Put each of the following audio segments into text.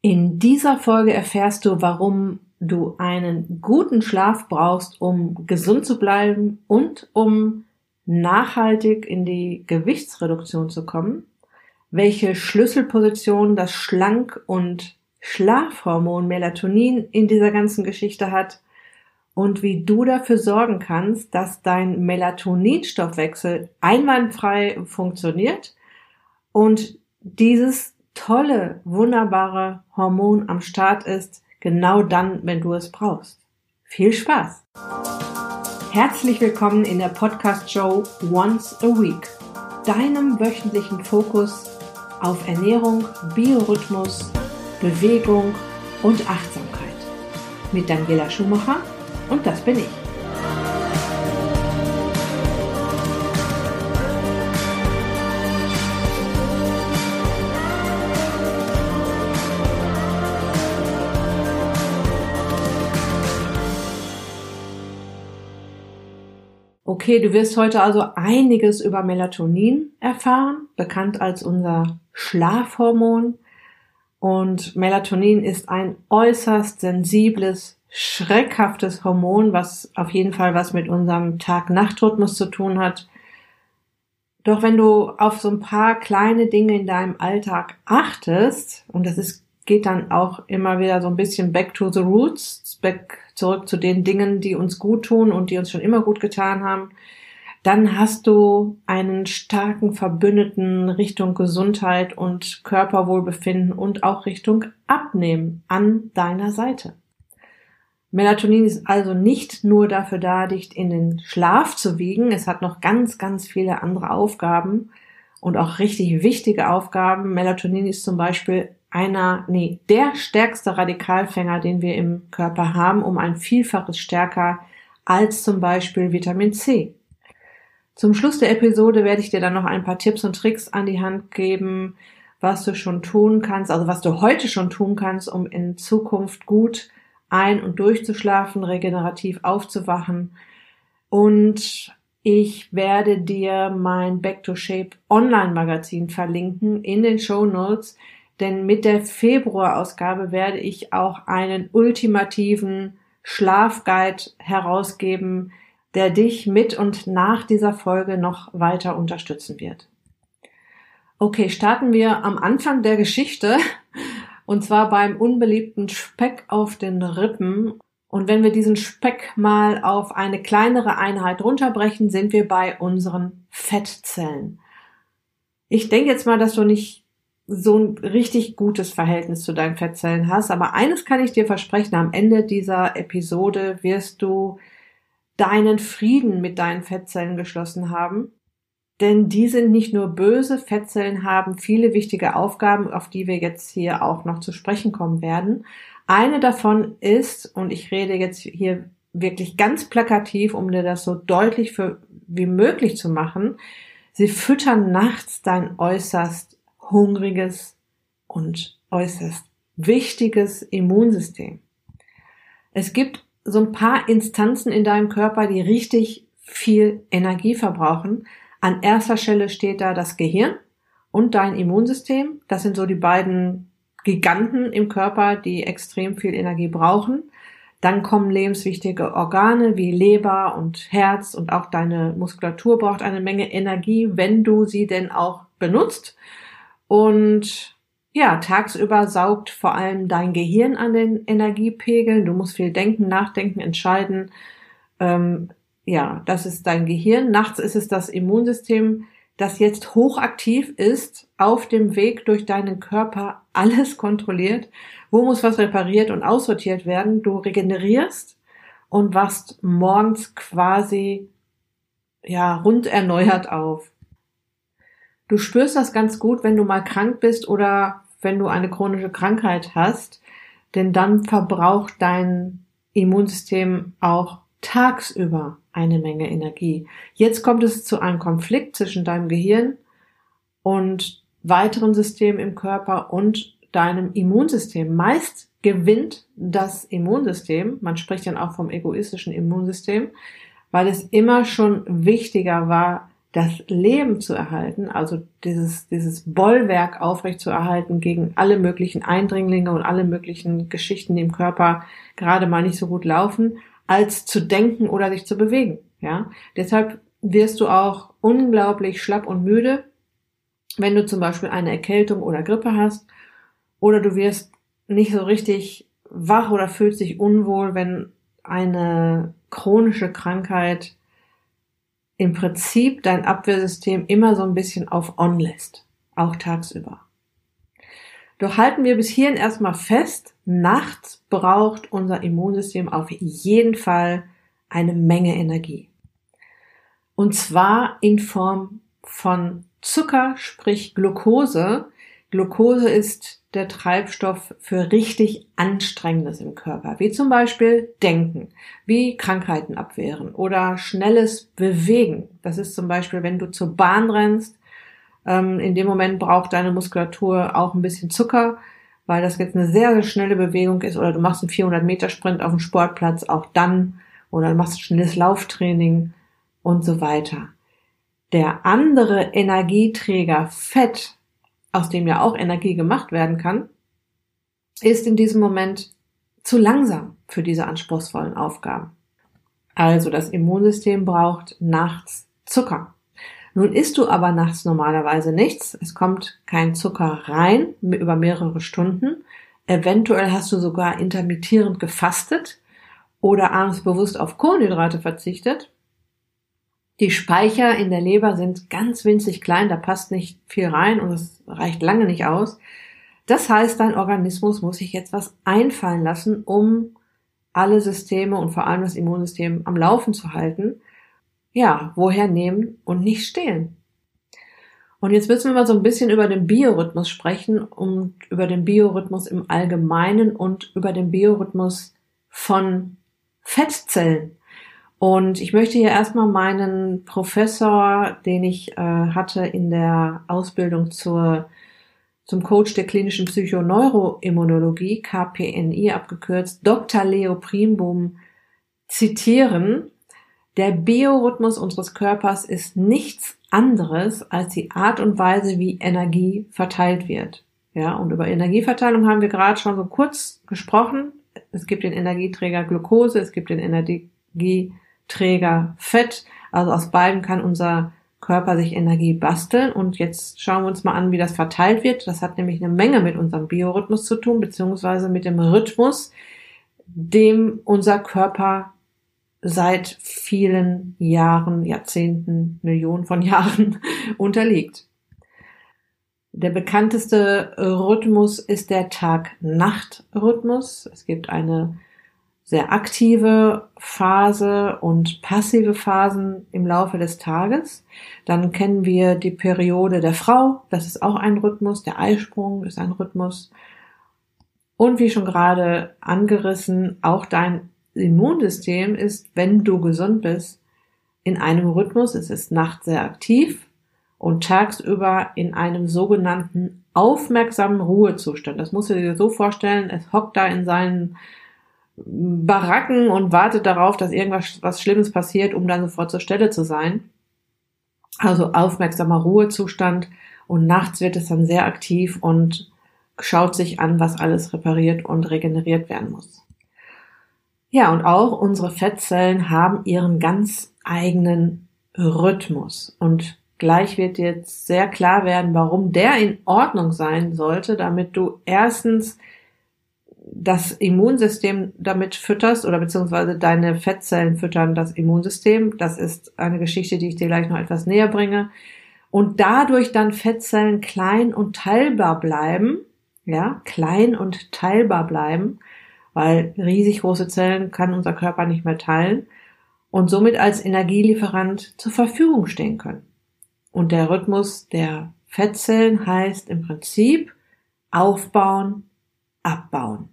In dieser Folge erfährst du, warum du einen guten Schlaf brauchst, um gesund zu bleiben und um nachhaltig in die Gewichtsreduktion zu kommen, welche Schlüsselposition das Schlank- und Schlafhormon Melatonin in dieser ganzen Geschichte hat und wie du dafür sorgen kannst, dass dein Melatoninstoffwechsel einwandfrei funktioniert und dieses tolle, wunderbare Hormon am Start ist, genau dann, wenn du es brauchst. Viel Spaß! Herzlich willkommen in der Podcast-Show Once a Week, deinem wöchentlichen Fokus auf Ernährung, Biorhythmus, Bewegung und Achtsamkeit. Mit Daniela Schumacher und das bin ich. Okay, du wirst heute also einiges über Melatonin erfahren, bekannt als unser Schlafhormon. Und Melatonin ist ein äußerst sensibles, schreckhaftes Hormon, was auf jeden Fall was mit unserem Tag-Nacht-Rhythmus zu tun hat. Doch wenn du auf so ein paar kleine Dinge in deinem Alltag achtest, und das ist, geht dann auch immer wieder so ein bisschen back to the roots, back zurück zu den Dingen, die uns gut tun und die uns schon immer gut getan haben, dann hast du einen starken Verbündeten Richtung Gesundheit und Körperwohlbefinden und auch Richtung Abnehmen an deiner Seite. Melatonin ist also nicht nur dafür da, dich in den Schlaf zu wiegen. Es hat noch ganz, ganz viele andere Aufgaben und auch richtig wichtige Aufgaben. Melatonin ist zum Beispiel einer, nee, der stärkste Radikalfänger, den wir im Körper haben, um ein Vielfaches stärker als zum Beispiel Vitamin C. Zum Schluss der Episode werde ich dir dann noch ein paar Tipps und Tricks an die Hand geben, was du schon tun kannst, also was du heute schon tun kannst, um in Zukunft gut ein- und durchzuschlafen, regenerativ aufzuwachen. Und ich werde dir mein Back to Shape Online Magazin verlinken in den Show Notes denn mit der Februarausgabe werde ich auch einen ultimativen Schlafguide herausgeben, der dich mit und nach dieser Folge noch weiter unterstützen wird. Okay, starten wir am Anfang der Geschichte und zwar beim unbeliebten Speck auf den Rippen. Und wenn wir diesen Speck mal auf eine kleinere Einheit runterbrechen, sind wir bei unseren Fettzellen. Ich denke jetzt mal, dass du nicht so ein richtig gutes Verhältnis zu deinen Fettzellen hast. Aber eines kann ich dir versprechen, am Ende dieser Episode wirst du deinen Frieden mit deinen Fettzellen geschlossen haben. Denn die sind nicht nur böse, Fettzellen haben viele wichtige Aufgaben, auf die wir jetzt hier auch noch zu sprechen kommen werden. Eine davon ist, und ich rede jetzt hier wirklich ganz plakativ, um dir das so deutlich für, wie möglich zu machen, sie füttern nachts dein äußerst hungriges und äußerst wichtiges Immunsystem. Es gibt so ein paar Instanzen in deinem Körper, die richtig viel Energie verbrauchen. An erster Stelle steht da das Gehirn und dein Immunsystem. Das sind so die beiden Giganten im Körper, die extrem viel Energie brauchen. Dann kommen lebenswichtige Organe wie Leber und Herz und auch deine Muskulatur braucht eine Menge Energie, wenn du sie denn auch benutzt. Und ja, tagsüber saugt vor allem dein Gehirn an den Energiepegeln. Du musst viel denken, nachdenken, entscheiden. Ähm, ja, das ist dein Gehirn. Nachts ist es das Immunsystem, das jetzt hochaktiv ist, auf dem Weg durch deinen Körper alles kontrolliert. Wo muss was repariert und aussortiert werden? Du regenerierst und wachst morgens quasi ja rund erneuert auf. Du spürst das ganz gut, wenn du mal krank bist oder wenn du eine chronische Krankheit hast, denn dann verbraucht dein Immunsystem auch tagsüber eine Menge Energie. Jetzt kommt es zu einem Konflikt zwischen deinem Gehirn und weiteren Systemen im Körper und deinem Immunsystem. Meist gewinnt das Immunsystem, man spricht dann auch vom egoistischen Immunsystem, weil es immer schon wichtiger war, das Leben zu erhalten, also dieses, dieses Bollwerk aufrecht zu erhalten gegen alle möglichen Eindringlinge und alle möglichen Geschichten, die im Körper gerade mal nicht so gut laufen, als zu denken oder sich zu bewegen. Ja, deshalb wirst du auch unglaublich schlapp und müde, wenn du zum Beispiel eine Erkältung oder Grippe hast, oder du wirst nicht so richtig wach oder fühlst dich unwohl, wenn eine chronische Krankheit im Prinzip dein Abwehrsystem immer so ein bisschen auf On lässt, auch tagsüber. Doch halten wir bis hierhin erstmal fest, nachts braucht unser Immunsystem auf jeden Fall eine Menge Energie. Und zwar in Form von Zucker, sprich Glucose. Glucose ist der Treibstoff für richtig Anstrengendes im Körper, wie zum Beispiel Denken, wie Krankheiten abwehren oder schnelles Bewegen. Das ist zum Beispiel, wenn du zur Bahn rennst, ähm, in dem Moment braucht deine Muskulatur auch ein bisschen Zucker, weil das jetzt eine sehr, sehr schnelle Bewegung ist oder du machst einen 400 Meter Sprint auf dem Sportplatz, auch dann, oder du machst ein schnelles Lauftraining, und so weiter. Der andere Energieträger Fett, aus dem ja auch Energie gemacht werden kann, ist in diesem Moment zu langsam für diese anspruchsvollen Aufgaben. Also das Immunsystem braucht nachts Zucker. Nun isst du aber nachts normalerweise nichts. Es kommt kein Zucker rein über mehrere Stunden. Eventuell hast du sogar intermittierend gefastet oder abends bewusst auf Kohlenhydrate verzichtet. Die Speicher in der Leber sind ganz winzig klein, da passt nicht viel rein und es reicht lange nicht aus. Das heißt, dein Organismus muss sich jetzt was einfallen lassen, um alle Systeme und vor allem das Immunsystem am Laufen zu halten. Ja, woher nehmen und nicht stehlen? Und jetzt müssen wir mal so ein bisschen über den Biorhythmus sprechen und über den Biorhythmus im Allgemeinen und über den Biorhythmus von Fettzellen. Und ich möchte hier erstmal meinen Professor, den ich äh, hatte in der Ausbildung zur, zum Coach der klinischen Psychoneuroimmunologie, KPNI abgekürzt, Dr. Leo Primbum, zitieren. Der Biorhythmus unseres Körpers ist nichts anderes als die Art und Weise, wie Energie verteilt wird. Ja, und über Energieverteilung haben wir gerade schon so kurz gesprochen. Es gibt den Energieträger Glucose, es gibt den Träger Fett. Also aus beiden kann unser Körper sich Energie basteln. Und jetzt schauen wir uns mal an, wie das verteilt wird. Das hat nämlich eine Menge mit unserem Biorhythmus zu tun, beziehungsweise mit dem Rhythmus, dem unser Körper seit vielen Jahren, Jahrzehnten, Millionen von Jahren unterliegt. Der bekannteste Rhythmus ist der Tag-Nacht-Rhythmus. Es gibt eine sehr aktive Phase und passive Phasen im Laufe des Tages. Dann kennen wir die Periode der Frau, das ist auch ein Rhythmus, der Eisprung ist ein Rhythmus. Und wie schon gerade angerissen, auch dein Immunsystem ist, wenn du gesund bist, in einem Rhythmus. Es ist nachts sehr aktiv und tagsüber in einem sogenannten aufmerksamen Ruhezustand. Das musst du dir so vorstellen, es hockt da in seinen Baracken und wartet darauf, dass irgendwas was Schlimmes passiert, um dann sofort zur Stelle zu sein. Also aufmerksamer Ruhezustand und nachts wird es dann sehr aktiv und schaut sich an, was alles repariert und regeneriert werden muss. Ja, und auch unsere Fettzellen haben ihren ganz eigenen Rhythmus. Und gleich wird jetzt sehr klar werden, warum der in Ordnung sein sollte, damit du erstens das Immunsystem damit fütterst oder beziehungsweise deine Fettzellen füttern das Immunsystem. Das ist eine Geschichte, die ich dir gleich noch etwas näher bringe. Und dadurch dann Fettzellen klein und teilbar bleiben, ja, klein und teilbar bleiben, weil riesig große Zellen kann unser Körper nicht mehr teilen und somit als Energielieferant zur Verfügung stehen können. Und der Rhythmus der Fettzellen heißt im Prinzip aufbauen, abbauen.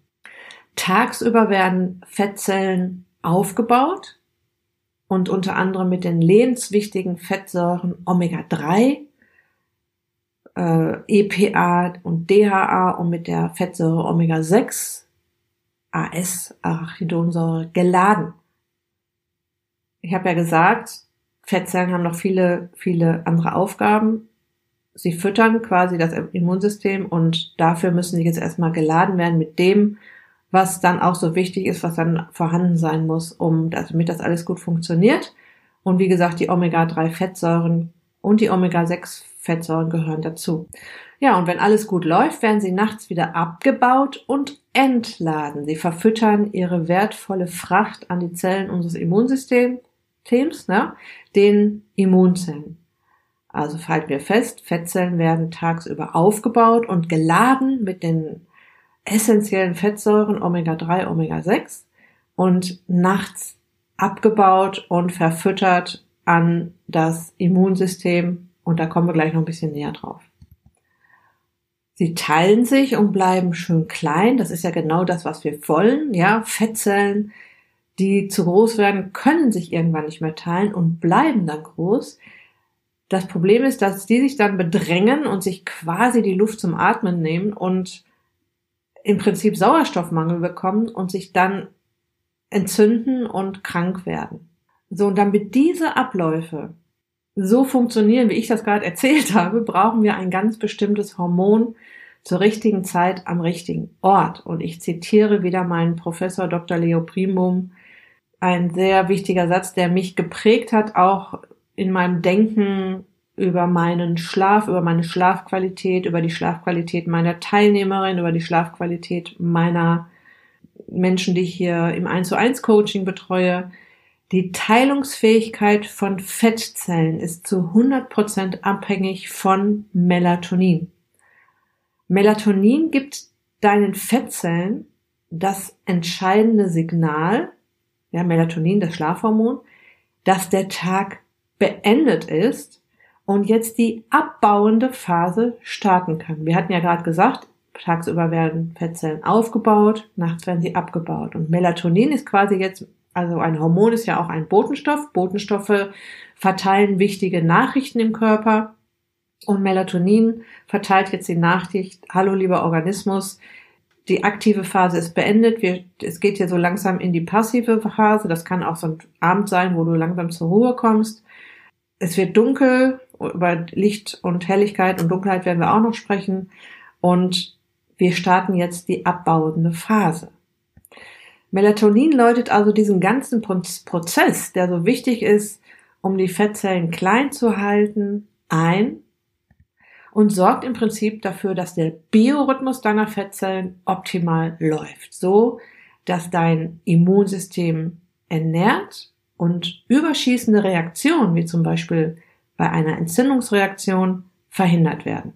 Tagsüber werden Fettzellen aufgebaut und unter anderem mit den lebenswichtigen Fettsäuren Omega-3, äh, EPA und DHA und mit der Fettsäure Omega-6, AS, Arachidonsäure, geladen. Ich habe ja gesagt, Fettzellen haben noch viele, viele andere Aufgaben. Sie füttern quasi das Immunsystem und dafür müssen sie jetzt erstmal geladen werden mit dem, was dann auch so wichtig ist, was dann vorhanden sein muss, um damit das alles gut funktioniert. Und wie gesagt, die Omega-3-Fettsäuren und die Omega-6-Fettsäuren gehören dazu. Ja, und wenn alles gut läuft, werden sie nachts wieder abgebaut und entladen. Sie verfüttern ihre wertvolle Fracht an die Zellen unseres Immunsystems, ne, den Immunzellen. Also halten wir fest, Fettzellen werden tagsüber aufgebaut und geladen mit den essentiellen Fettsäuren Omega-3, Omega-6 und nachts abgebaut und verfüttert an das Immunsystem. Und da kommen wir gleich noch ein bisschen näher drauf. Sie teilen sich und bleiben schön klein. Das ist ja genau das, was wir wollen. Ja, Fettzellen, die zu groß werden, können sich irgendwann nicht mehr teilen und bleiben dann groß. Das Problem ist, dass die sich dann bedrängen und sich quasi die Luft zum Atmen nehmen und im Prinzip Sauerstoffmangel bekommen und sich dann entzünden und krank werden. So, und damit diese Abläufe so funktionieren, wie ich das gerade erzählt habe, brauchen wir ein ganz bestimmtes Hormon zur richtigen Zeit am richtigen Ort. Und ich zitiere wieder meinen Professor Dr. Leo Primum, ein sehr wichtiger Satz, der mich geprägt hat, auch in meinem Denken über meinen Schlaf, über meine Schlafqualität, über die Schlafqualität meiner Teilnehmerin, über die Schlafqualität meiner Menschen, die ich hier im 1 zu 1 Coaching betreue. Die Teilungsfähigkeit von Fettzellen ist zu 100 Prozent abhängig von Melatonin. Melatonin gibt deinen Fettzellen das entscheidende Signal, ja, Melatonin, das Schlafhormon, dass der Tag beendet ist und jetzt die abbauende Phase starten kann. Wir hatten ja gerade gesagt, tagsüber werden Fettzellen aufgebaut, nachts werden sie abgebaut. Und Melatonin ist quasi jetzt, also ein Hormon ist ja auch ein Botenstoff. Botenstoffe verteilen wichtige Nachrichten im Körper. Und Melatonin verteilt jetzt die Nachricht, hallo lieber Organismus, die aktive Phase ist beendet. Wir, es geht hier so langsam in die passive Phase. Das kann auch so ein Abend sein, wo du langsam zur Ruhe kommst. Es wird dunkel, über Licht und Helligkeit und Dunkelheit werden wir auch noch sprechen. Und wir starten jetzt die abbauende Phase. Melatonin läutet also diesen ganzen Prozess, der so wichtig ist, um die Fettzellen klein zu halten, ein und sorgt im Prinzip dafür, dass der Biorhythmus deiner Fettzellen optimal läuft, so dass dein Immunsystem ernährt und überschießende Reaktionen, wie zum Beispiel bei einer Entzündungsreaktion verhindert werden.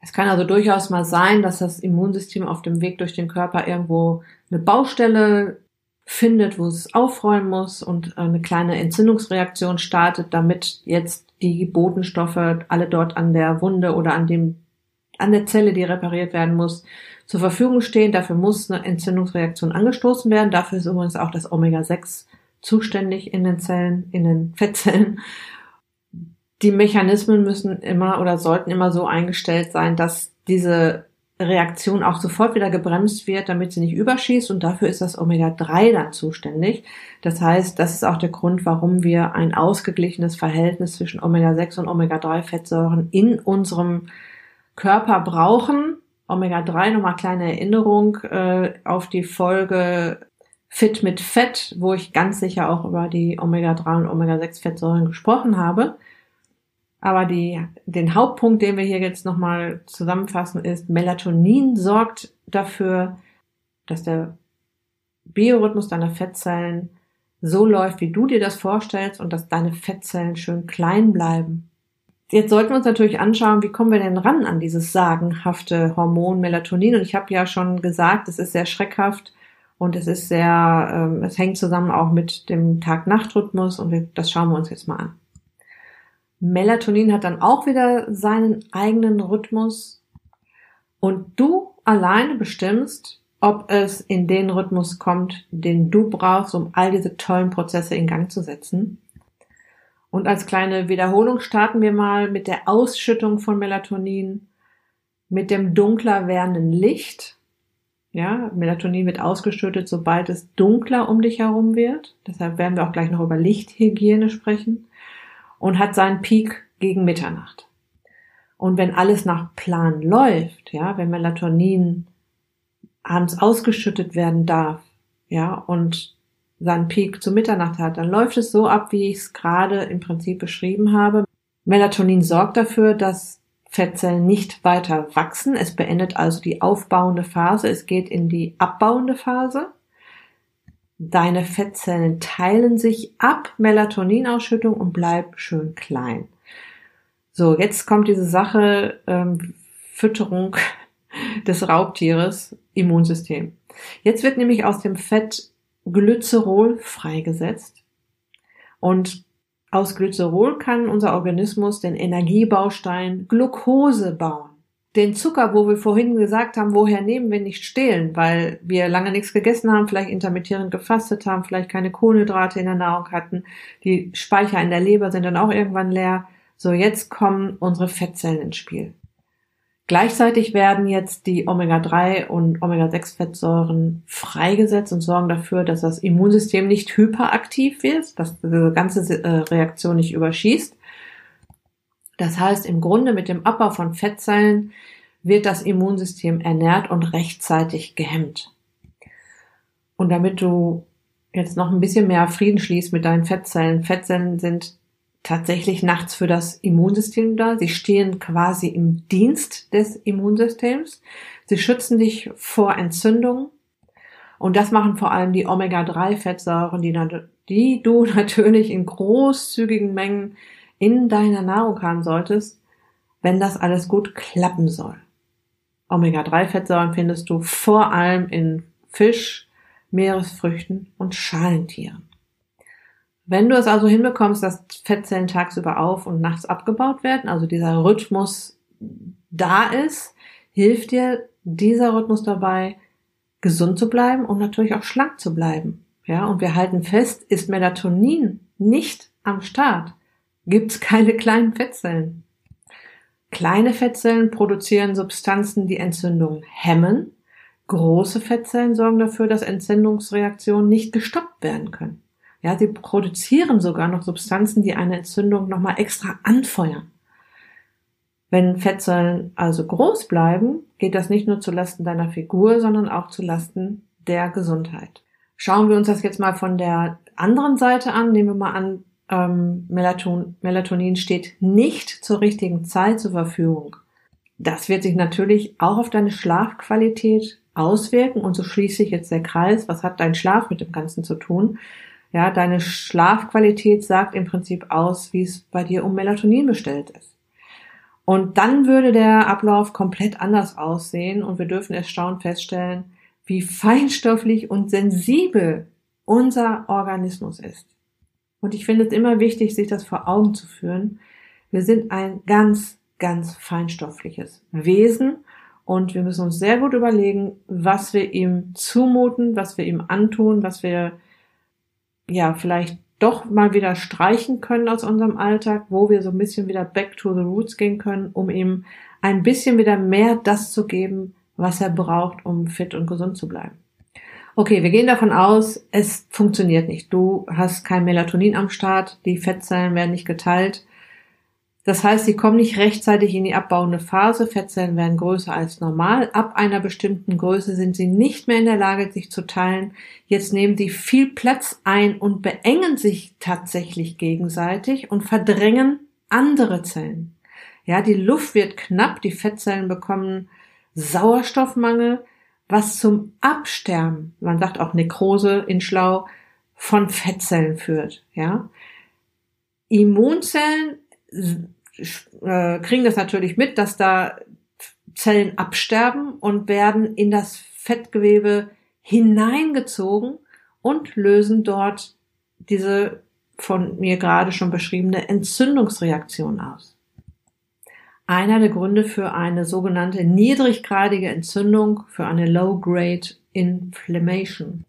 Es kann also durchaus mal sein, dass das Immunsystem auf dem Weg durch den Körper irgendwo eine Baustelle findet, wo es aufräumen muss und eine kleine Entzündungsreaktion startet, damit jetzt die Botenstoffe alle dort an der Wunde oder an dem an der Zelle, die repariert werden muss, zur Verfügung stehen. Dafür muss eine Entzündungsreaktion angestoßen werden. Dafür ist übrigens auch das Omega-6 zuständig in den Zellen, in den Fettzellen die Mechanismen müssen immer oder sollten immer so eingestellt sein, dass diese Reaktion auch sofort wieder gebremst wird, damit sie nicht überschießt und dafür ist das Omega-3 dann zuständig. Das heißt, das ist auch der Grund, warum wir ein ausgeglichenes Verhältnis zwischen Omega-6 und Omega-3-Fettsäuren in unserem Körper brauchen. Omega-3, nochmal kleine Erinnerung äh, auf die Folge Fit mit Fett, wo ich ganz sicher auch über die Omega-3 und Omega-6-Fettsäuren gesprochen habe. Aber die, den Hauptpunkt, den wir hier jetzt nochmal zusammenfassen, ist, Melatonin sorgt dafür, dass der Biorhythmus deiner Fettzellen so läuft, wie du dir das vorstellst und dass deine Fettzellen schön klein bleiben. Jetzt sollten wir uns natürlich anschauen, wie kommen wir denn ran an dieses sagenhafte Hormon Melatonin. Und ich habe ja schon gesagt, es ist sehr schreckhaft und es ist sehr, ähm, es hängt zusammen auch mit dem Tag-Nacht-Rhythmus und wir, das schauen wir uns jetzt mal an. Melatonin hat dann auch wieder seinen eigenen Rhythmus und du alleine bestimmst, ob es in den Rhythmus kommt, den du brauchst, um all diese tollen Prozesse in Gang zu setzen. Und als kleine Wiederholung starten wir mal mit der Ausschüttung von Melatonin, mit dem dunkler werdenden Licht Ja, Melatonin wird ausgeschüttet, sobald es dunkler um dich herum wird. Deshalb werden wir auch gleich noch über Lichthygiene sprechen. Und hat seinen Peak gegen Mitternacht. Und wenn alles nach Plan läuft, ja, wenn Melatonin abends ausgeschüttet werden darf, ja, und seinen Peak zu Mitternacht hat, dann läuft es so ab, wie ich es gerade im Prinzip beschrieben habe. Melatonin sorgt dafür, dass Fettzellen nicht weiter wachsen. Es beendet also die aufbauende Phase. Es geht in die abbauende Phase. Deine Fettzellen teilen sich ab Melatoninausschüttung und bleib schön klein. So, jetzt kommt diese Sache ähm, Fütterung des Raubtieres, Immunsystem. Jetzt wird nämlich aus dem Fett Glycerol freigesetzt. Und aus Glycerol kann unser Organismus den Energiebaustein Glucose bauen. Den Zucker, wo wir vorhin gesagt haben, woher nehmen wir nicht stehlen, weil wir lange nichts gegessen haben, vielleicht intermittierend gefastet haben, vielleicht keine Kohlenhydrate in der Nahrung hatten, die Speicher in der Leber sind dann auch irgendwann leer. So, jetzt kommen unsere Fettzellen ins Spiel. Gleichzeitig werden jetzt die Omega-3 und Omega-6-Fettsäuren freigesetzt und sorgen dafür, dass das Immunsystem nicht hyperaktiv wird, dass diese ganze äh, Reaktion nicht überschießt. Das heißt, im Grunde mit dem Abbau von Fettzellen wird das Immunsystem ernährt und rechtzeitig gehemmt. Und damit du jetzt noch ein bisschen mehr Frieden schließt mit deinen Fettzellen, Fettzellen sind tatsächlich nachts für das Immunsystem da. Sie stehen quasi im Dienst des Immunsystems. Sie schützen dich vor Entzündungen. Und das machen vor allem die Omega-3-Fettsäuren, die, die du natürlich in großzügigen Mengen in deiner Nahrung haben solltest, wenn das alles gut klappen soll. Omega-3-Fettsäuren findest du vor allem in Fisch, Meeresfrüchten und Schalentieren. Wenn du es also hinbekommst, dass Fettzellen tagsüber auf und nachts abgebaut werden, also dieser Rhythmus da ist, hilft dir dieser Rhythmus dabei, gesund zu bleiben und natürlich auch schlank zu bleiben. Ja, und wir halten fest, ist Melatonin nicht am Start, gibt's keine kleinen Fettzellen. Kleine Fettzellen produzieren Substanzen, die Entzündungen hemmen. Große Fettzellen sorgen dafür, dass Entzündungsreaktionen nicht gestoppt werden können. Ja, sie produzieren sogar noch Substanzen, die eine Entzündung nochmal extra anfeuern. Wenn Fettzellen also groß bleiben, geht das nicht nur zu Lasten deiner Figur, sondern auch zu Lasten der Gesundheit. Schauen wir uns das jetzt mal von der anderen Seite an. Nehmen wir mal an, ähm, Melaton, Melatonin steht nicht zur richtigen Zeit zur Verfügung. Das wird sich natürlich auch auf deine Schlafqualität auswirken und so schließt sich jetzt der Kreis. Was hat dein Schlaf mit dem Ganzen zu tun? Ja, deine Schlafqualität sagt im Prinzip aus, wie es bei dir um Melatonin bestellt ist. Und dann würde der Ablauf komplett anders aussehen und wir dürfen erstaunt feststellen, wie feinstofflich und sensibel unser Organismus ist. Und ich finde es immer wichtig, sich das vor Augen zu führen. Wir sind ein ganz, ganz feinstoffliches Wesen und wir müssen uns sehr gut überlegen, was wir ihm zumuten, was wir ihm antun, was wir ja, vielleicht doch mal wieder streichen können aus unserem Alltag, wo wir so ein bisschen wieder back to the roots gehen können, um ihm ein bisschen wieder mehr das zu geben, was er braucht, um fit und gesund zu bleiben. Okay, wir gehen davon aus, es funktioniert nicht. Du hast kein Melatonin am Start, die Fettzellen werden nicht geteilt. Das heißt, sie kommen nicht rechtzeitig in die abbauende Phase. Fettzellen werden größer als normal. Ab einer bestimmten Größe sind sie nicht mehr in der Lage, sich zu teilen. Jetzt nehmen sie viel Platz ein und beengen sich tatsächlich gegenseitig und verdrängen andere Zellen. Ja, die Luft wird knapp, die Fettzellen bekommen Sauerstoffmangel, was zum Absterben, man sagt auch Nekrose in Schlau, von Fettzellen führt. Ja, Immunzellen äh, kriegen das natürlich mit, dass da Zellen absterben und werden in das Fettgewebe hineingezogen und lösen dort diese von mir gerade schon beschriebene Entzündungsreaktion aus. Einer der Gründe für eine sogenannte niedriggradige Entzündung, für eine Low-Grade Inflammation.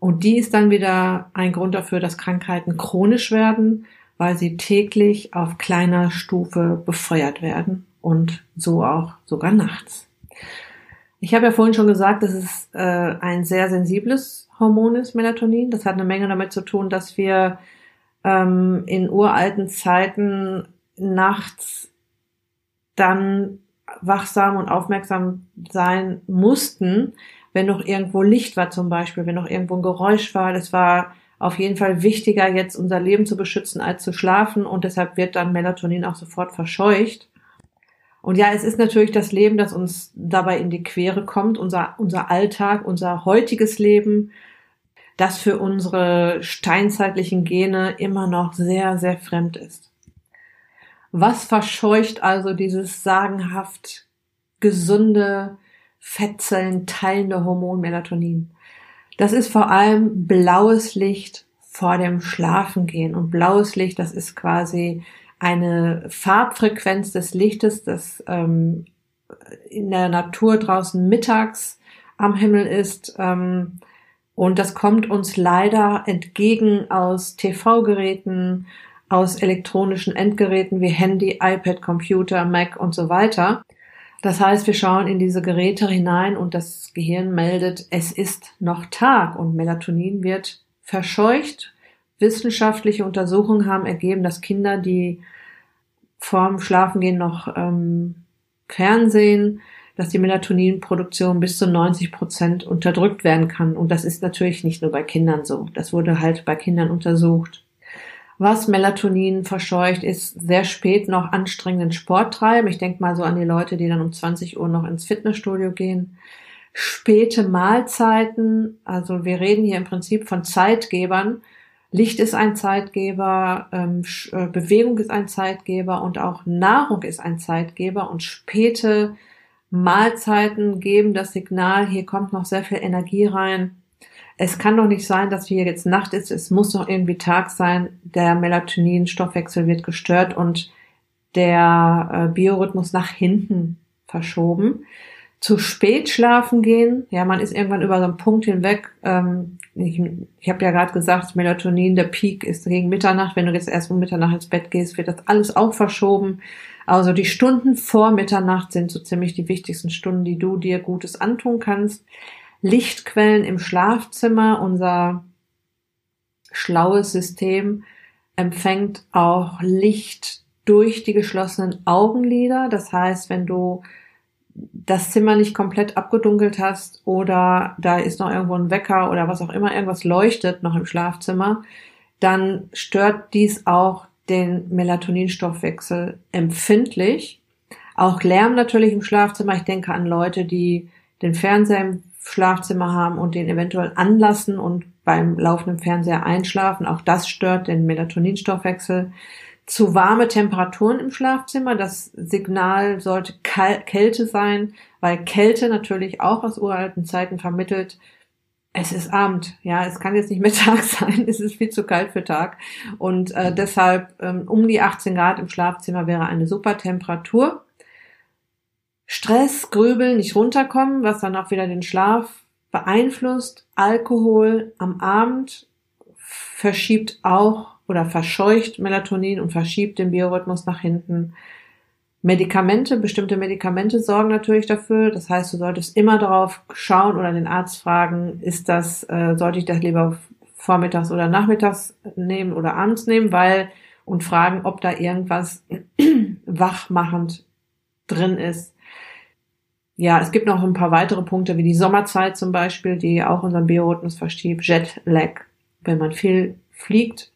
Und die ist dann wieder ein Grund dafür, dass Krankheiten chronisch werden, weil sie täglich auf kleiner Stufe befeuert werden und so auch sogar nachts. Ich habe ja vorhin schon gesagt, dass es äh, ein sehr sensibles Hormon ist, Melatonin. Das hat eine Menge damit zu tun, dass wir ähm, in uralten Zeiten nachts dann wachsam und aufmerksam sein mussten, wenn noch irgendwo Licht war zum Beispiel, wenn noch irgendwo ein Geräusch war. Das war auf jeden Fall wichtiger, jetzt unser Leben zu beschützen, als zu schlafen. Und deshalb wird dann Melatonin auch sofort verscheucht. Und ja, es ist natürlich das Leben, das uns dabei in die Quere kommt, unser, unser Alltag, unser heutiges Leben, das für unsere steinzeitlichen Gene immer noch sehr, sehr fremd ist. Was verscheucht also dieses sagenhaft gesunde, Fettzellen teilende Hormon Melatonin? Das ist vor allem blaues Licht vor dem Schlafengehen. Und blaues Licht, das ist quasi eine Farbfrequenz des Lichtes, das ähm, in der Natur draußen mittags am Himmel ist. Ähm, und das kommt uns leider entgegen aus TV-Geräten, aus elektronischen Endgeräten wie Handy, iPad, Computer, Mac und so weiter. Das heißt, wir schauen in diese Geräte hinein und das Gehirn meldet, es ist noch Tag und Melatonin wird verscheucht. Wissenschaftliche Untersuchungen haben ergeben, dass Kinder, die vorm Schlafengehen noch ähm, Fernsehen, dass die Melatoninproduktion bis zu 90 Prozent unterdrückt werden kann. Und das ist natürlich nicht nur bei Kindern so. Das wurde halt bei Kindern untersucht. Was Melatonin verscheucht, ist sehr spät noch anstrengenden Sport treiben. Ich denke mal so an die Leute, die dann um 20 Uhr noch ins Fitnessstudio gehen. Späte Mahlzeiten, also wir reden hier im Prinzip von Zeitgebern, Licht ist ein Zeitgeber, ähm, äh, Bewegung ist ein Zeitgeber und auch Nahrung ist ein Zeitgeber und späte Mahlzeiten geben das Signal, hier kommt noch sehr viel Energie rein. Es kann doch nicht sein, dass hier jetzt Nacht ist, es muss doch irgendwie Tag sein, der Melatonin-Stoffwechsel wird gestört und der äh, Biorhythmus nach hinten verschoben zu spät schlafen gehen. Ja, man ist irgendwann über so einen Punkt hinweg. Ähm, ich ich habe ja gerade gesagt, Melatonin, der Peak ist gegen Mitternacht. Wenn du jetzt erst um Mitternacht ins Bett gehst, wird das alles auch verschoben. Also die Stunden vor Mitternacht sind so ziemlich die wichtigsten Stunden, die du dir Gutes antun kannst. Lichtquellen im Schlafzimmer, unser schlaues System empfängt auch Licht durch die geschlossenen Augenlider. Das heißt, wenn du das Zimmer nicht komplett abgedunkelt hast oder da ist noch irgendwo ein Wecker oder was auch immer, irgendwas leuchtet noch im Schlafzimmer, dann stört dies auch den Melatoninstoffwechsel empfindlich. Auch Lärm natürlich im Schlafzimmer. Ich denke an Leute, die den Fernseher im Schlafzimmer haben und den eventuell anlassen und beim laufenden Fernseher einschlafen. Auch das stört den Melatoninstoffwechsel zu warme Temperaturen im Schlafzimmer. Das Signal sollte Kal Kälte sein, weil Kälte natürlich auch aus uralten Zeiten vermittelt, es ist Abend, ja, es kann jetzt nicht Mittag sein, es ist viel zu kalt für Tag. Und äh, deshalb ähm, um die 18 Grad im Schlafzimmer wäre eine super Temperatur. Stress, Grübeln, nicht runterkommen, was dann auch wieder den Schlaf beeinflusst. Alkohol am Abend verschiebt auch oder verscheucht Melatonin und verschiebt den Biorhythmus nach hinten. Medikamente, bestimmte Medikamente sorgen natürlich dafür. Das heißt, du solltest immer darauf schauen oder den Arzt fragen, ist das, äh, sollte ich das lieber vormittags oder nachmittags nehmen oder abends nehmen, weil und fragen, ob da irgendwas wachmachend drin ist. Ja, es gibt noch ein paar weitere Punkte, wie die Sommerzeit zum Beispiel, die auch unseren Biorhythmus verschiebt, Jetlag. Wenn man viel fliegt,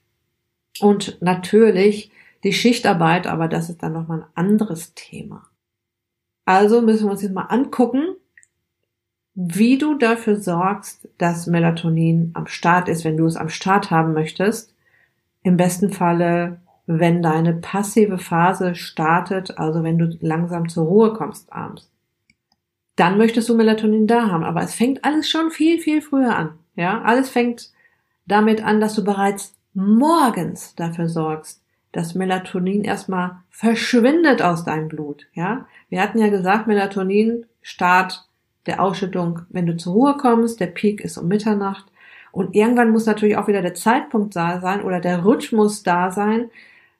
und natürlich die Schichtarbeit, aber das ist dann nochmal ein anderes Thema. Also müssen wir uns jetzt mal angucken, wie du dafür sorgst, dass Melatonin am Start ist, wenn du es am Start haben möchtest. Im besten Falle, wenn deine passive Phase startet, also wenn du langsam zur Ruhe kommst abends. Dann möchtest du Melatonin da haben, aber es fängt alles schon viel, viel früher an. Ja, alles fängt damit an, dass du bereits morgens dafür sorgst, dass Melatonin erstmal verschwindet aus deinem Blut, ja? Wir hatten ja gesagt, Melatonin Start der Ausschüttung, wenn du zur Ruhe kommst, der Peak ist um Mitternacht und irgendwann muss natürlich auch wieder der Zeitpunkt da sein oder der Rhythmus da sein,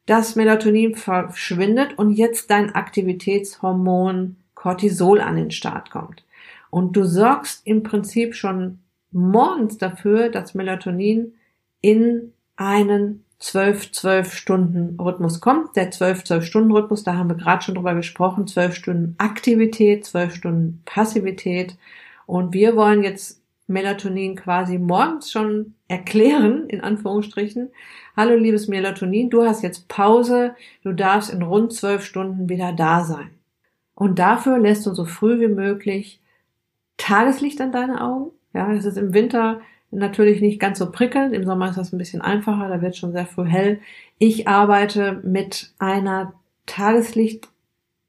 dass Melatonin verschwindet und jetzt dein Aktivitätshormon Cortisol an den Start kommt. Und du sorgst im Prinzip schon morgens dafür, dass Melatonin in einen 12-12-Stunden-Rhythmus kommt. Der 12-12-Stunden-Rhythmus, da haben wir gerade schon drüber gesprochen, 12 Stunden Aktivität, 12 Stunden Passivität. Und wir wollen jetzt Melatonin quasi morgens schon erklären, in Anführungsstrichen. Hallo liebes Melatonin, du hast jetzt Pause, du darfst in rund zwölf Stunden wieder da sein. Und dafür lässt du so früh wie möglich Tageslicht an deine Augen. Ja, es ist im Winter natürlich nicht ganz so prickelnd. Im Sommer ist das ein bisschen einfacher, da wird schon sehr früh hell. Ich arbeite mit einer Tageslicht,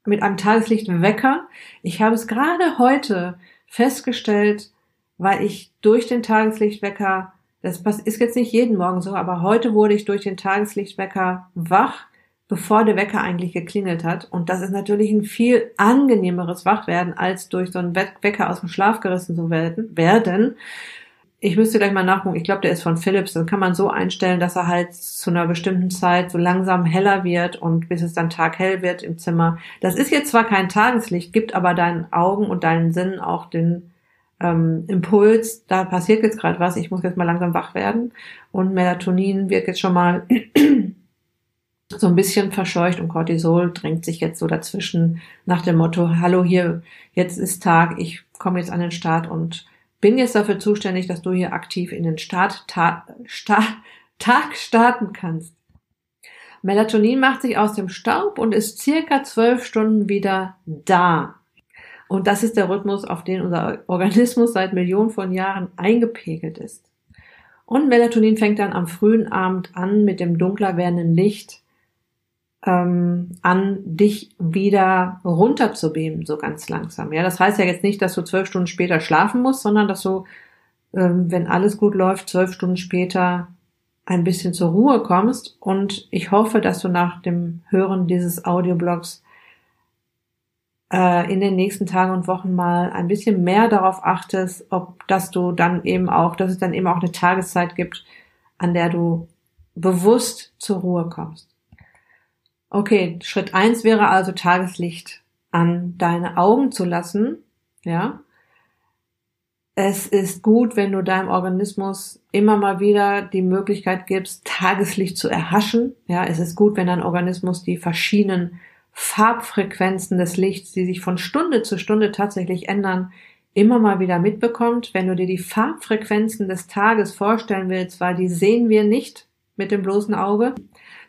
mit einem Tageslichtwecker. Ich habe es gerade heute festgestellt, weil ich durch den Tageslichtwecker, das ist jetzt nicht jeden Morgen so, aber heute wurde ich durch den Tageslichtwecker wach, bevor der Wecker eigentlich geklingelt hat. Und das ist natürlich ein viel angenehmeres Wachwerden, als durch so einen Wecker aus dem Schlaf gerissen zu werden. Ich müsste gleich mal nachgucken. Ich glaube, der ist von Philips. Dann kann man so einstellen, dass er halt zu einer bestimmten Zeit so langsam heller wird und bis es dann taghell wird im Zimmer. Das ist jetzt zwar kein Tageslicht, gibt aber deinen Augen und deinen Sinnen auch den ähm, Impuls, da passiert jetzt gerade was, ich muss jetzt mal langsam wach werden. Und Melatonin wird jetzt schon mal so ein bisschen verscheucht und Cortisol drängt sich jetzt so dazwischen nach dem Motto, hallo hier, jetzt ist Tag, ich komme jetzt an den Start und bin jetzt dafür zuständig, dass du hier aktiv in den Start, ta, sta, Tag starten kannst. Melatonin macht sich aus dem Staub und ist circa zwölf Stunden wieder da. Und das ist der Rhythmus, auf den unser Organismus seit Millionen von Jahren eingepegelt ist. Und Melatonin fängt dann am frühen Abend an, mit dem dunkler werdenden Licht ähm, an, dich wieder runterzubeamen, so ganz langsam. Ja, das heißt ja jetzt nicht, dass du zwölf Stunden später schlafen musst, sondern dass du, ähm, wenn alles gut läuft, zwölf Stunden später ein bisschen zur Ruhe kommst. Und ich hoffe, dass du nach dem Hören dieses Audioblogs äh, in den nächsten Tagen und Wochen mal ein bisschen mehr darauf achtest, ob dass du dann eben auch, dass es dann eben auch eine Tageszeit gibt, an der du bewusst zur Ruhe kommst. Okay, Schritt eins wäre also Tageslicht an deine Augen zu lassen, ja. Es ist gut, wenn du deinem Organismus immer mal wieder die Möglichkeit gibst, Tageslicht zu erhaschen. Ja, es ist gut, wenn dein Organismus die verschiedenen Farbfrequenzen des Lichts, die sich von Stunde zu Stunde tatsächlich ändern, immer mal wieder mitbekommt. Wenn du dir die Farbfrequenzen des Tages vorstellen willst, weil die sehen wir nicht mit dem bloßen Auge,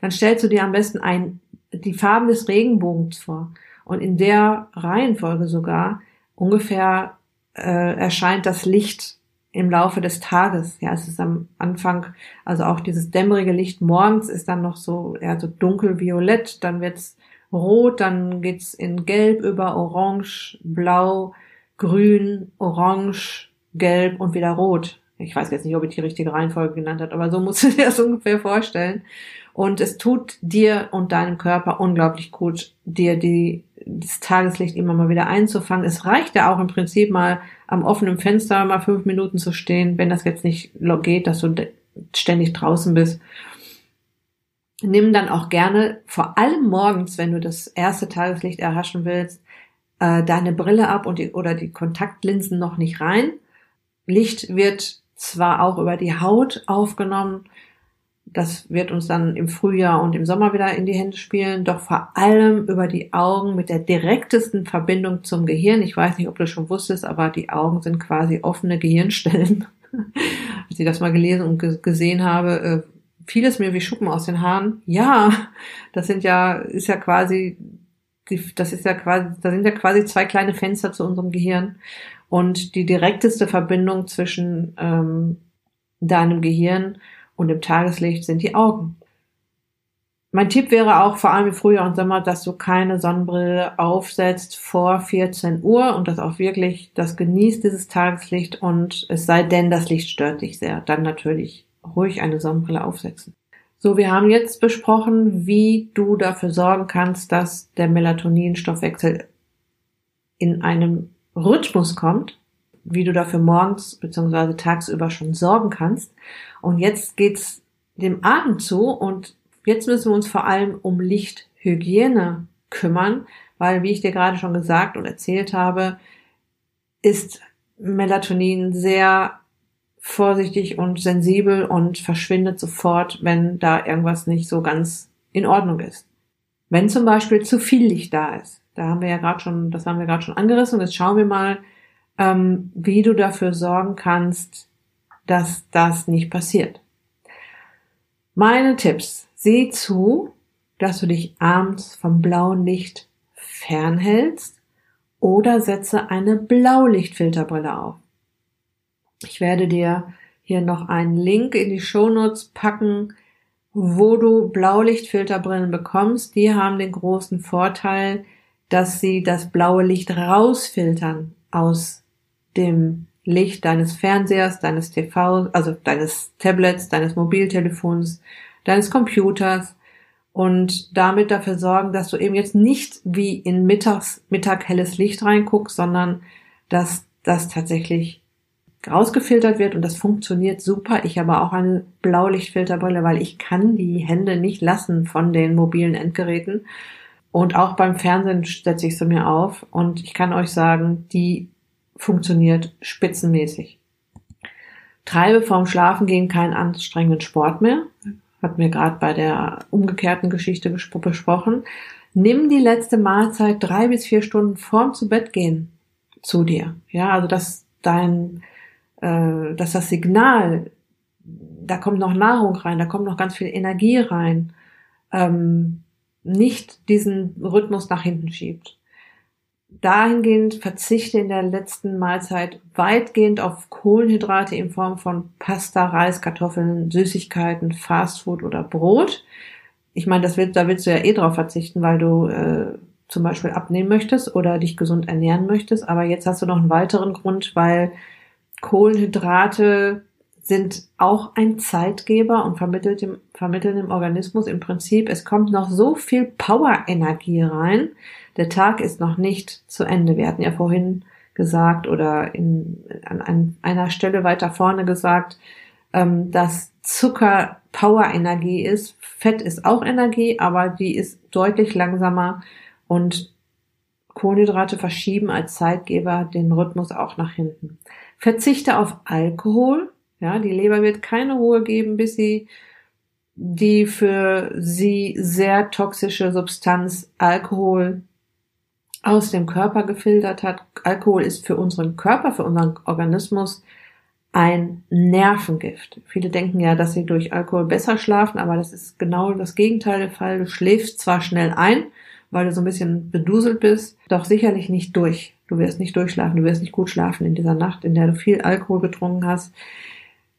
dann stellst du dir am besten ein, die Farben des Regenbogens vor. Und in der Reihenfolge sogar ungefähr äh, erscheint das Licht im Laufe des Tages. Ja, es ist am Anfang, also auch dieses dämmerige Licht morgens ist dann noch so eher so dunkelviolett, dann wird's Rot, dann geht's in Gelb über Orange, Blau, Grün, Orange, Gelb und wieder Rot. Ich weiß jetzt nicht, ob ich die richtige Reihenfolge genannt habe, aber so musst du dir das ungefähr vorstellen. Und es tut dir und deinem Körper unglaublich gut, dir die, das Tageslicht immer mal wieder einzufangen. Es reicht ja auch im Prinzip mal am offenen Fenster mal fünf Minuten zu stehen, wenn das jetzt nicht geht, dass du ständig draußen bist nimm dann auch gerne, vor allem morgens, wenn du das erste Tageslicht erhaschen willst, äh, deine Brille ab und die, oder die Kontaktlinsen noch nicht rein. Licht wird zwar auch über die Haut aufgenommen, das wird uns dann im Frühjahr und im Sommer wieder in die Hände spielen, doch vor allem über die Augen mit der direktesten Verbindung zum Gehirn. Ich weiß nicht, ob du schon wusstest, aber die Augen sind quasi offene Gehirnstellen. Als ich das mal gelesen und gesehen habe, äh, fiel es mir wie Schuppen aus den Haaren. Ja, das sind ja, ist ja quasi, das ist ja quasi, da sind ja quasi zwei kleine Fenster zu unserem Gehirn. Und die direkteste Verbindung zwischen ähm, deinem Gehirn und dem Tageslicht sind die Augen. Mein Tipp wäre auch vor allem im Frühjahr und Sommer, dass du keine Sonnenbrille aufsetzt vor 14 Uhr und das auch wirklich, das genießt dieses Tageslicht und es sei denn, das Licht stört dich sehr, dann natürlich ruhig eine Sonnenbrille aufsetzen. So, wir haben jetzt besprochen, wie du dafür sorgen kannst, dass der Melatoninstoffwechsel in einem Rhythmus kommt, wie du dafür morgens bzw. tagsüber schon sorgen kannst. Und jetzt geht's dem Abend zu und jetzt müssen wir uns vor allem um Lichthygiene kümmern, weil, wie ich dir gerade schon gesagt und erzählt habe, ist Melatonin sehr vorsichtig und sensibel und verschwindet sofort, wenn da irgendwas nicht so ganz in Ordnung ist. Wenn zum Beispiel zu viel Licht da ist, da haben wir ja gerade schon, das haben wir gerade schon angerissen. Jetzt schauen wir mal, ähm, wie du dafür sorgen kannst, dass das nicht passiert. Meine Tipps. Sieh zu, dass du dich abends vom blauen Licht fernhältst oder setze eine Blaulichtfilterbrille auf. Ich werde dir hier noch einen Link in die Shownotes packen, wo du Blaulichtfilterbrillen bekommst. Die haben den großen Vorteil, dass sie das blaue Licht rausfiltern aus dem Licht deines Fernsehers, deines TV, also deines Tablets, deines Mobiltelefons, deines Computers und damit dafür sorgen, dass du eben jetzt nicht wie in mittags, Mittag helles Licht reinguckst, sondern dass das tatsächlich rausgefiltert wird und das funktioniert super. Ich habe auch eine Blaulichtfilterbrille, weil ich kann die Hände nicht lassen von den mobilen Endgeräten. Und auch beim Fernsehen setze ich sie mir auf und ich kann euch sagen, die funktioniert spitzenmäßig. Treibe vorm Schlafengehen keinen anstrengenden Sport mehr. Hat mir gerade bei der umgekehrten Geschichte besprochen. Nimm die letzte Mahlzeit drei bis vier Stunden vorm zu Bett gehen zu dir. Ja, also dass dein, äh, dass das Signal, da kommt noch Nahrung rein, da kommt noch ganz viel Energie rein, ähm, nicht diesen Rhythmus nach hinten schiebt dahingehend verzichte in der letzten Mahlzeit weitgehend auf Kohlenhydrate in Form von Pasta, Reis, Kartoffeln, Süßigkeiten, Fastfood oder Brot. Ich meine, das wird, da willst du ja eh drauf verzichten, weil du äh, zum Beispiel abnehmen möchtest oder dich gesund ernähren möchtest. Aber jetzt hast du noch einen weiteren Grund, weil Kohlenhydrate sind auch ein Zeitgeber und vermittelt dem, vermitteln dem Organismus im Prinzip, es kommt noch so viel Power-Energie rein, der Tag ist noch nicht zu Ende. Wir hatten ja vorhin gesagt oder in, an einer Stelle weiter vorne gesagt, ähm, dass Zucker Power-Energie ist. Fett ist auch Energie, aber die ist deutlich langsamer und Kohlenhydrate verschieben als Zeitgeber den Rhythmus auch nach hinten. Verzichte auf Alkohol. Ja, die Leber wird keine Ruhe geben, bis sie die für sie sehr toxische Substanz Alkohol aus dem Körper gefiltert hat. Alkohol ist für unseren Körper, für unseren Organismus ein Nervengift. Viele denken ja, dass sie durch Alkohol besser schlafen, aber das ist genau das Gegenteil der Fall. Du schläfst zwar schnell ein, weil du so ein bisschen beduselt bist, doch sicherlich nicht durch. Du wirst nicht durchschlafen, du wirst nicht gut schlafen in dieser Nacht, in der du viel Alkohol getrunken hast.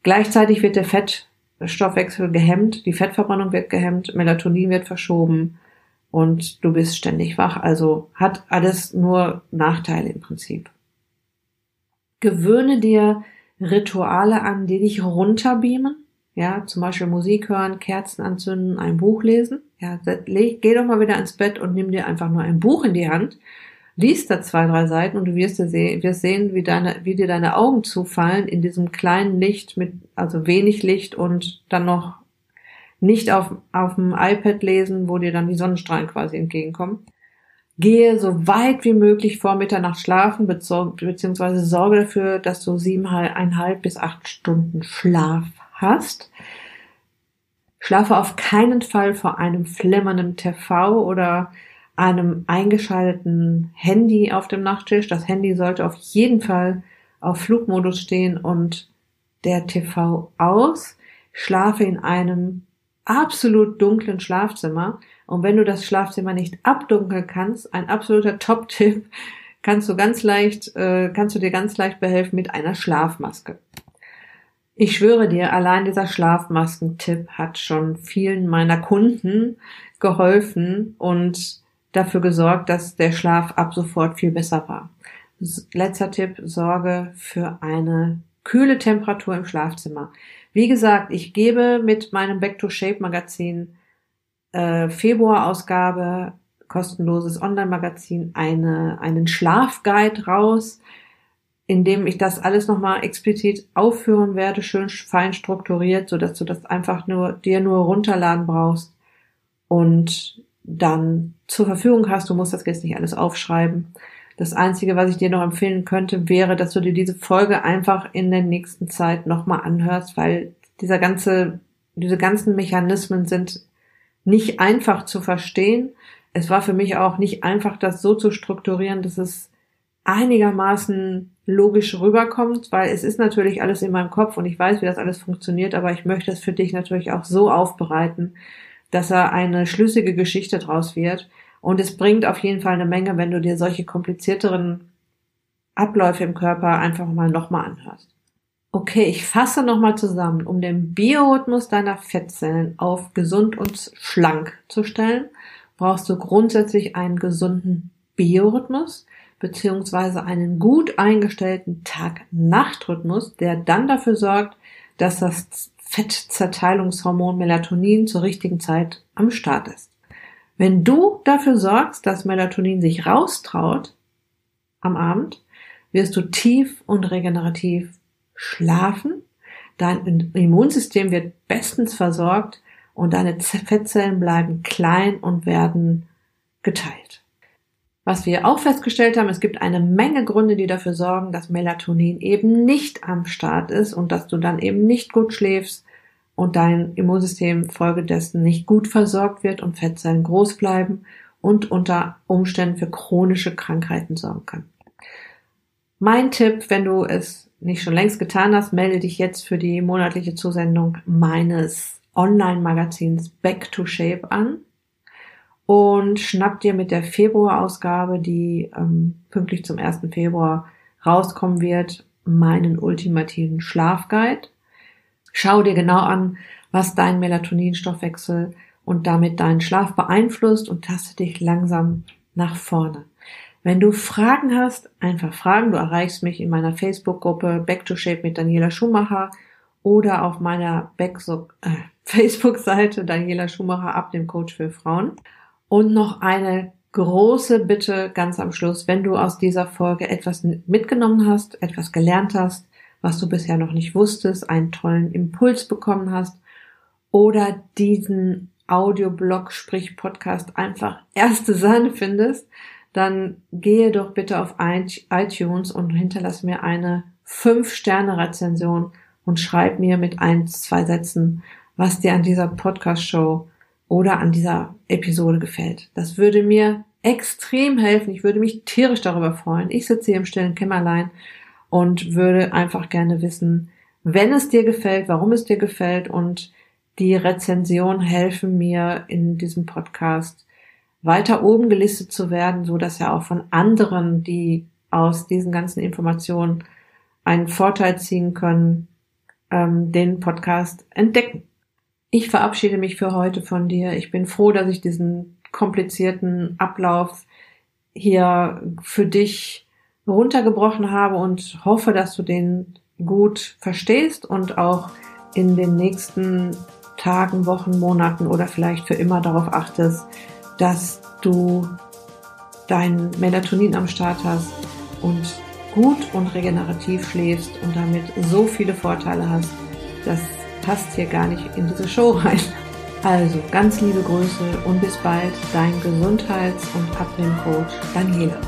Gleichzeitig wird der Fettstoffwechsel gehemmt, die Fettverbrennung wird gehemmt, Melatonin wird verschoben und du bist ständig wach. Also hat alles nur Nachteile im Prinzip. Gewöhne dir Rituale an, die dich runterbeamen. Ja, zum Beispiel Musik hören, Kerzen anzünden, ein Buch lesen. Ja, geh doch mal wieder ins Bett und nimm dir einfach nur ein Buch in die Hand. Lies da zwei, drei Seiten und du wirst, sehen, wirst sehen, wie, deine, wie dir deine Augen zufallen in diesem kleinen Licht mit, also wenig Licht und dann noch nicht auf, auf dem iPad lesen, wo dir dann die Sonnenstrahlen quasi entgegenkommen. Gehe so weit wie möglich vor Mitternacht schlafen, beziehungsweise sorge dafür, dass du siebeneinhalb bis acht Stunden Schlaf hast. Schlafe auf keinen Fall vor einem flimmernden TV oder einem eingeschalteten Handy auf dem Nachttisch. Das Handy sollte auf jeden Fall auf Flugmodus stehen und der TV aus. Schlafe in einem absolut dunklen Schlafzimmer. Und wenn du das Schlafzimmer nicht abdunkeln kannst, ein absoluter Top-Tipp, kannst du ganz leicht, äh, kannst du dir ganz leicht behelfen mit einer Schlafmaske. Ich schwöre dir, allein dieser Schlafmaskentipp hat schon vielen meiner Kunden geholfen und dafür gesorgt, dass der Schlaf ab sofort viel besser war. Letzter Tipp, sorge für eine kühle Temperatur im Schlafzimmer. Wie gesagt, ich gebe mit meinem Back to Shape Magazin äh, Februar-Ausgabe, kostenloses Online-Magazin, eine, einen Schlafguide raus, in dem ich das alles nochmal explizit aufführen werde, schön fein strukturiert, so dass du das einfach nur, dir nur runterladen brauchst und dann zur Verfügung hast. Du musst das jetzt nicht alles aufschreiben. Das Einzige, was ich dir noch empfehlen könnte, wäre, dass du dir diese Folge einfach in der nächsten Zeit nochmal anhörst, weil dieser ganze, diese ganzen Mechanismen sind nicht einfach zu verstehen. Es war für mich auch nicht einfach, das so zu strukturieren, dass es einigermaßen logisch rüberkommt, weil es ist natürlich alles in meinem Kopf und ich weiß, wie das alles funktioniert, aber ich möchte es für dich natürlich auch so aufbereiten, dass er eine schlüssige Geschichte draus wird. Und es bringt auf jeden Fall eine Menge, wenn du dir solche komplizierteren Abläufe im Körper einfach mal nochmal anhörst. Okay, ich fasse nochmal zusammen. Um den Biorhythmus deiner Fettzellen auf gesund und schlank zu stellen, brauchst du grundsätzlich einen gesunden Biorhythmus beziehungsweise einen gut eingestellten Tag-Nacht-Rhythmus, der dann dafür sorgt, dass das Fettzerteilungshormon Melatonin zur richtigen Zeit am Start ist. Wenn du dafür sorgst, dass Melatonin sich raustraut am Abend, wirst du tief und regenerativ schlafen, dein Immunsystem wird bestens versorgt und deine Fettzellen bleiben klein und werden geteilt. Was wir auch festgestellt haben, es gibt eine Menge Gründe, die dafür sorgen, dass Melatonin eben nicht am Start ist und dass du dann eben nicht gut schläfst und dein Immunsystem folgedessen nicht gut versorgt wird und Fettzellen groß bleiben und unter Umständen für chronische Krankheiten sorgen kann. Mein Tipp, wenn du es nicht schon längst getan hast, melde dich jetzt für die monatliche Zusendung meines Online-Magazins Back to Shape an und schnapp dir mit der Februarausgabe, die ähm, pünktlich zum 1. Februar rauskommen wird, meinen ultimativen Schlafguide. Schau dir genau an, was dein Melatoninstoffwechsel und damit deinen Schlaf beeinflusst und taste dich langsam nach vorne. Wenn du Fragen hast, einfach fragen. Du erreichst mich in meiner Facebook-Gruppe Back to Shape mit Daniela Schumacher oder auf meiner äh, Facebook-Seite Daniela Schumacher ab dem Coach für Frauen. Und noch eine große Bitte ganz am Schluss, wenn du aus dieser Folge etwas mitgenommen hast, etwas gelernt hast, was du bisher noch nicht wusstest, einen tollen Impuls bekommen hast oder diesen Audioblog, sprich Podcast einfach erste Sahne findest, dann gehe doch bitte auf iTunes und hinterlass mir eine 5-Sterne-Rezension und schreib mir mit ein, zwei Sätzen, was dir an dieser Podcast-Show oder an dieser Episode gefällt. Das würde mir extrem helfen. Ich würde mich tierisch darüber freuen. Ich sitze hier im stillen Kämmerlein und würde einfach gerne wissen, wenn es dir gefällt, warum es dir gefällt und die Rezension helfen mir in diesem Podcast weiter oben gelistet zu werden, so dass ja auch von anderen, die aus diesen ganzen Informationen einen Vorteil ziehen können, ähm, den Podcast entdecken. Ich verabschiede mich für heute von dir. Ich bin froh, dass ich diesen komplizierten Ablauf hier für dich runtergebrochen habe und hoffe, dass du den gut verstehst und auch in den nächsten Tagen, Wochen, Monaten oder vielleicht für immer darauf achtest, dass du dein Melatonin am Start hast und gut und regenerativ schläfst und damit so viele Vorteile hast, dass passt hier gar nicht in diese Show rein. Also ganz liebe Grüße und bis bald, dein Gesundheits- und Abnehmcoach Daniela.